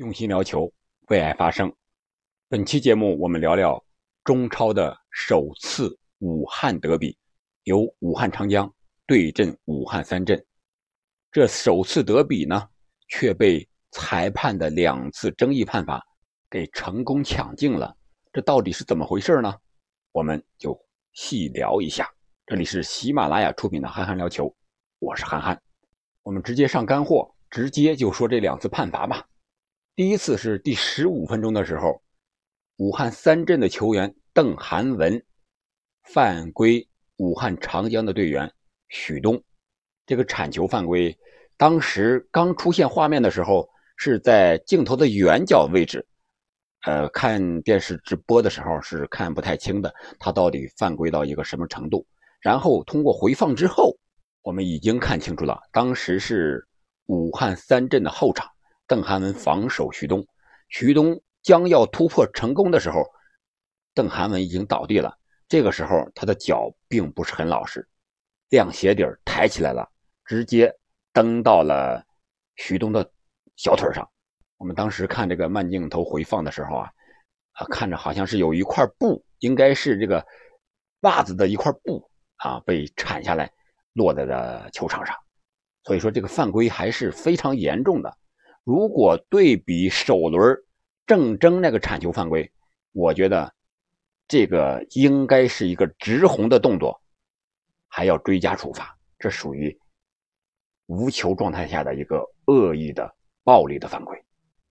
用心聊球，为爱发声。本期节目，我们聊聊中超的首次武汉德比，由武汉长江对阵武汉三镇。这首次德比呢，却被裁判的两次争议判罚给成功抢镜了。这到底是怎么回事呢？我们就细聊一下。这里是喜马拉雅出品的《憨憨聊球》，我是憨憨。我们直接上干货，直接就说这两次判罚吧。第一次是第十五分钟的时候，武汉三镇的球员邓涵文犯规，武汉长江的队员许东，这个铲球犯规，当时刚出现画面的时候是在镜头的远角位置，呃，看电视直播的时候是看不太清的，他到底犯规到一个什么程度？然后通过回放之后，我们已经看清楚了，当时是武汉三镇的后场。邓涵文防守徐东，徐东将要突破成功的时候，邓涵文已经倒地了。这个时候，他的脚并不是很老实，亮鞋底抬起来了，直接蹬到了徐东的小腿上。我们当时看这个慢镜头回放的时候啊，啊，看着好像是有一块布，应该是这个袜子的一块布啊，被铲下来落在了球场上。所以说，这个犯规还是非常严重的。如果对比首轮郑铮那个铲球犯规，我觉得这个应该是一个直红的动作，还要追加处罚，这属于无球状态下的一个恶意的暴力的犯规。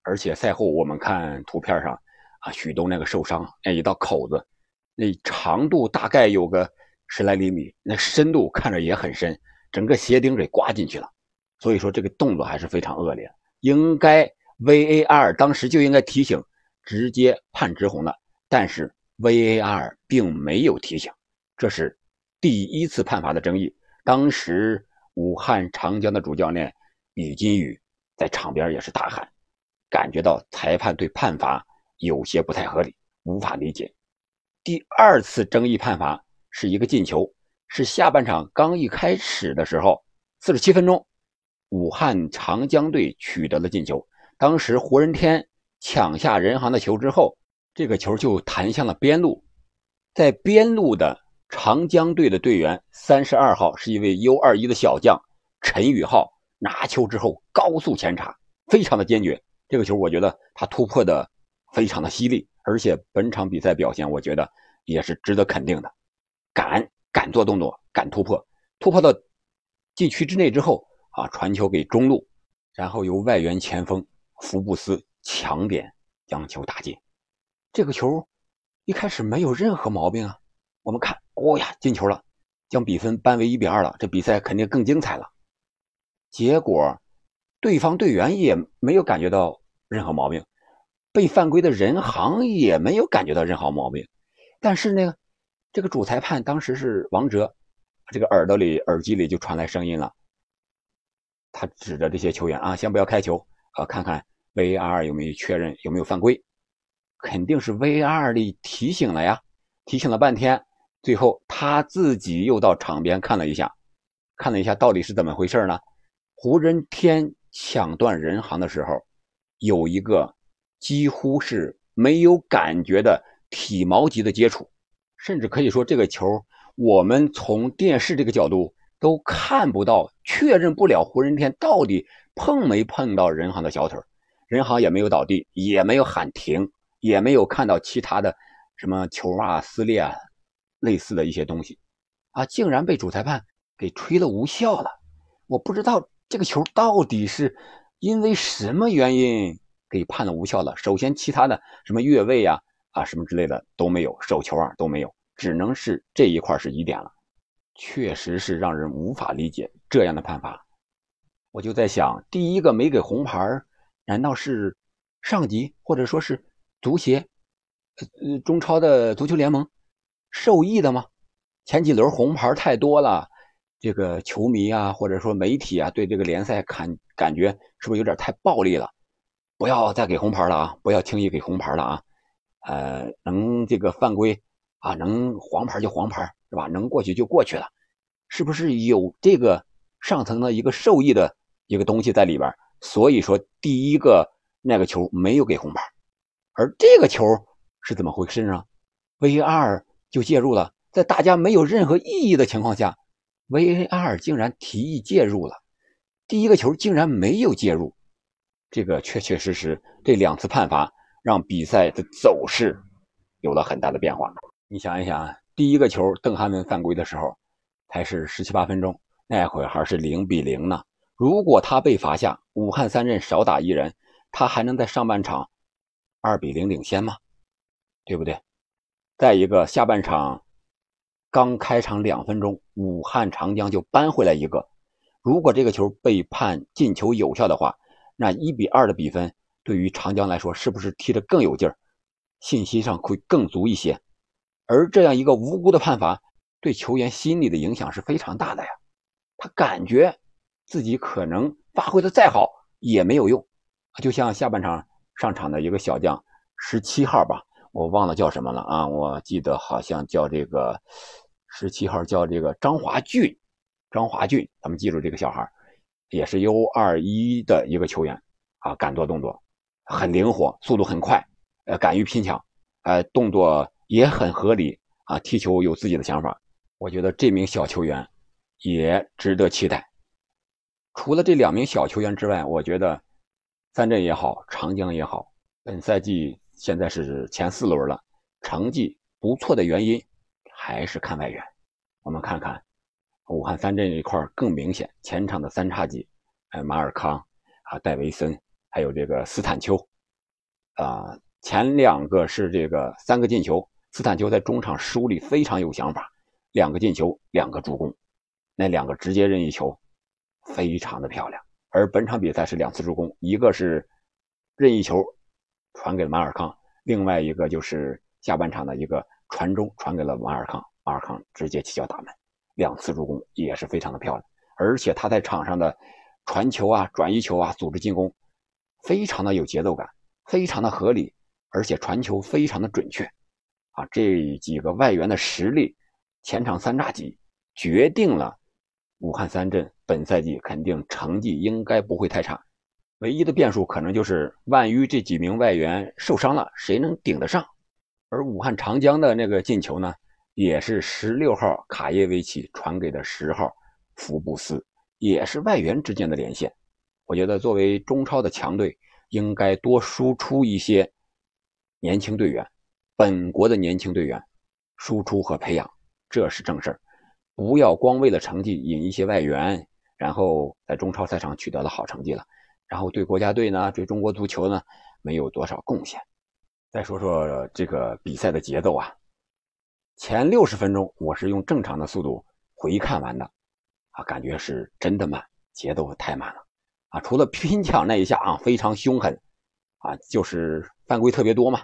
而且赛后我们看图片上啊，许东那个受伤那一道口子，那长度大概有个十来厘米，那深度看着也很深，整个鞋顶给刮进去了。所以说这个动作还是非常恶劣。应该 VAR 当时就应该提醒，直接判直红了。但是 VAR 并没有提醒，这是第一次判罚的争议。当时武汉长江的主教练李金羽在场边也是大喊，感觉到裁判对判罚有些不太合理，无法理解。第二次争议判罚是一个进球，是下半场刚一开始的时候，四十七分钟。武汉长江队取得了进球。当时胡仁天抢下任航的球之后，这个球就弹向了边路，在边路的长江队的队员三十二号是一位 U 二一的小将陈宇浩，拿球之后高速前插，非常的坚决。这个球我觉得他突破的非常的犀利，而且本场比赛表现我觉得也是值得肯定的，敢敢做动作，敢突破，突破到禁区之内之后。啊！传球给中路，然后由外援前锋福布斯抢点将球打进。这个球一开始没有任何毛病啊！我们看，哦呀，进球了，将比分扳为一比二了。这比赛肯定更精彩了。结果，对方队员也没有感觉到任何毛病，被犯规的人行也没有感觉到任何毛病。但是呢，这个主裁判当时是王哲，这个耳朵里、耳机里就传来声音了。他指着这些球员啊，先不要开球啊，看看 VAR 有没有确认有没有犯规，肯定是 VAR 里提醒了呀，提醒了半天，最后他自己又到场边看了一下，看了一下到底是怎么回事呢？胡人天抢断人行的时候，有一个几乎是没有感觉的体毛级的接触，甚至可以说这个球，我们从电视这个角度。都看不到，确认不了胡人天到底碰没碰到任航的小腿，任航也没有倒地，也没有喊停，也没有看到其他的什么球袜撕裂啊，类似的一些东西，啊，竟然被主裁判给吹了无效了。我不知道这个球到底是因为什么原因给判了无效了。首先，其他的什么越位呀啊什么之类的都没有，手球啊都没有，只能是这一块是疑点了。确实是让人无法理解这样的判罚，我就在想，第一个没给红牌，难道是上级或者说是足协，呃，中超的足球联盟受益的吗？前几轮红牌太多了，这个球迷啊，或者说媒体啊，对这个联赛感感觉是不是有点太暴力了？不要再给红牌了啊！不要轻易给红牌了啊！呃，能这个犯规啊，能黄牌就黄牌。是吧？能过去就过去了，是不是有这个上层的一个受益的一个东西在里边？所以说，第一个那个球没有给红牌，而这个球是怎么回事呢？VAR 就介入了，在大家没有任何异议的情况下，VAR 竟然提议介入了，第一个球竟然没有介入，这个确确实实这两次判罚让比赛的走势有了很大的变化。你想一想，第一个球邓涵文犯规的时候，才是十七八分钟，那会还是零比零呢。如果他被罚下，武汉三镇少打一人，他还能在上半场二比零领先吗？对不对？再一个，下半场刚开场两分钟，武汉长江就扳回来一个。如果这个球被判进球有效的话，那一比二的比分对于长江来说，是不是踢得更有劲儿？信息上会更足一些。而这样一个无辜的判罚，对球员心理的影响是非常大的呀。他感觉。自己可能发挥的再好也没有用，就像下半场上场的一个小将，十七号吧，我忘了叫什么了啊，我记得好像叫这个十七号叫这个张华俊，张华俊，咱们记住这个小孩，也是 U 二一的一个球员啊，敢做动作，很灵活，速度很快，呃，敢于拼抢，呃，动作也很合理啊，踢球有自己的想法，我觉得这名小球员也值得期待。除了这两名小球员之外，我觉得三镇也好，长江也好，本赛季现在是前四轮了，成绩不错的原因还是看外援。我们看看武汉三镇这一块更明显，前场的三叉戟，哎，马尔康啊，戴维森，还有这个斯坦丘，啊，前两个是这个三个进球，斯坦丘在中场梳理非常有想法，两个进球，两个助攻，那两个直接任意球。非常的漂亮，而本场比赛是两次助攻，一个是任意球传给了马尔康，另外一个就是下半场的一个传中传给了马尔康，马尔康直接起脚打门，两次助攻也是非常的漂亮，而且他在场上的传球啊、转移球啊、组织进攻，非常的有节奏感，非常的合理，而且传球非常的准确，啊，这几个外援的实力，前场三叉戟决定了。武汉三镇本赛季肯定成绩应该不会太差，唯一的变数可能就是万一这几名外援受伤了，谁能顶得上？而武汉长江的那个进球呢，也是十六号卡耶维奇传给的十号福布斯，也是外援之间的连线。我觉得作为中超的强队，应该多输出一些年轻队员，本国的年轻队员，输出和培养，这是正事儿。不要光为了成绩引一些外援，然后在中超赛场取得了好成绩了，然后对国家队呢，对中国足球呢没有多少贡献。再说说这个比赛的节奏啊，前六十分钟我是用正常的速度回看完的，啊，感觉是真的慢，节奏太慢了，啊，除了拼抢那一下啊非常凶狠，啊，就是犯规特别多嘛，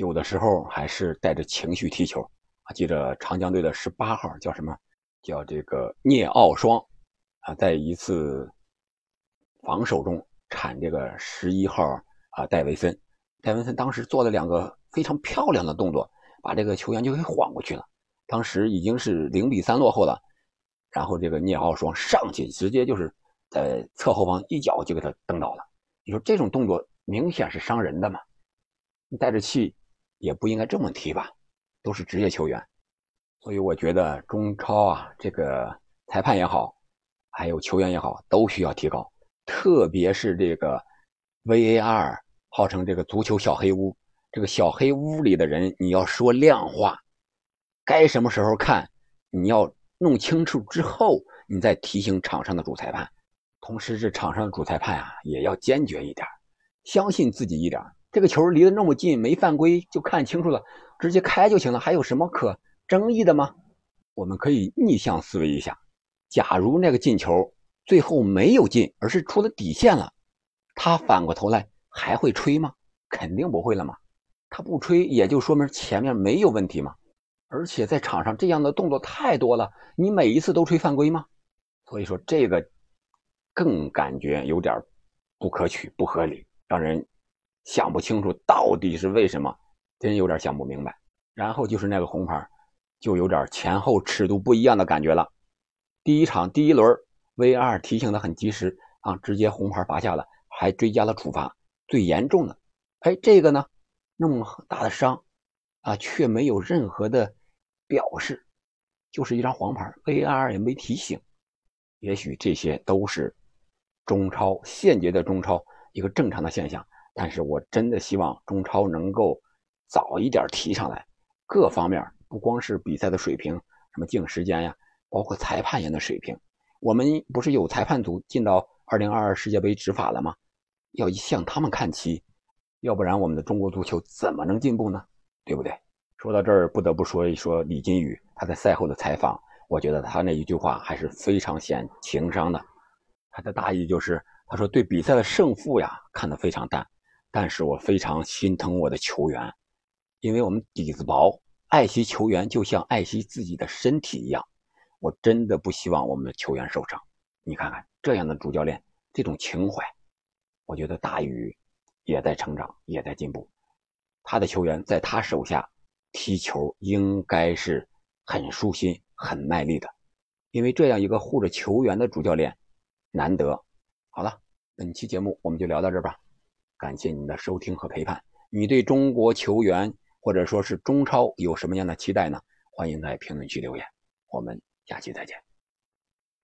有的时候还是带着情绪踢球啊。记着长江队的十八号叫什么？叫这个聂奥双，啊，在一次防守中铲这个十一号啊戴维森，戴维森当时做了两个非常漂亮的动作，把这个球员就给晃过去了。当时已经是零比三落后了，然后这个聂奥双上去直接就是在侧后方一脚就给他蹬倒了。你说这种动作明显是伤人的嘛？你带着气也不应该这么踢吧？都是职业球员。所以我觉得中超啊，这个裁判也好，还有球员也好，都需要提高。特别是这个 VAR，号称这个足球小黑屋，这个小黑屋里的人，你要说量化，该什么时候看，你要弄清楚之后，你再提醒场上的主裁判。同时，这场上的主裁判啊，也要坚决一点，相信自己一点。这个球离得那么近，没犯规就看清楚了，直接开就行了，还有什么可？争议的吗？我们可以逆向思维一下，假如那个进球最后没有进，而是出了底线了，他反过头来还会吹吗？肯定不会了嘛。他不吹，也就说明前面没有问题嘛。而且在场上这样的动作太多了，你每一次都吹犯规吗？所以说这个更感觉有点不可取、不合理，让人想不清楚到底是为什么，真有点想不明白。然后就是那个红牌。就有点前后尺度不一样的感觉了。第一场第一轮，VR 提醒的很及时啊，直接红牌罚下了，还追加了处罚，最严重的。哎，这个呢，那么大的伤啊，却没有任何的表示，就是一张黄牌，VR 也没提醒。也许这些都是中超现阶的中超一个正常的现象，但是我真的希望中超能够早一点提上来，各方面不光是比赛的水平，什么净时间呀，包括裁判员的水平。我们不是有裁判组进到2022世界杯执法了吗？要向他们看齐，要不然我们的中国足球怎么能进步呢？对不对？说到这儿，不得不说一说李金羽他在赛后的采访。我觉得他那一句话还是非常显情商的，他的大意就是，他说对比赛的胜负呀看得非常淡，但是我非常心疼我的球员，因为我们底子薄，爱惜球员就像爱惜自己的身体一样，我真的不希望我们的球员受伤。你看看这样的主教练，这种情怀，我觉得大宇也在成长，也在进步，他的球员在他手下踢球应该是很舒心。很卖力的，因为这样一个护着球员的主教练难得。好了，本期节目我们就聊到这吧，感谢您的收听和陪伴。你对中国球员或者说是中超有什么样的期待呢？欢迎在评论区留言，我们下期再见。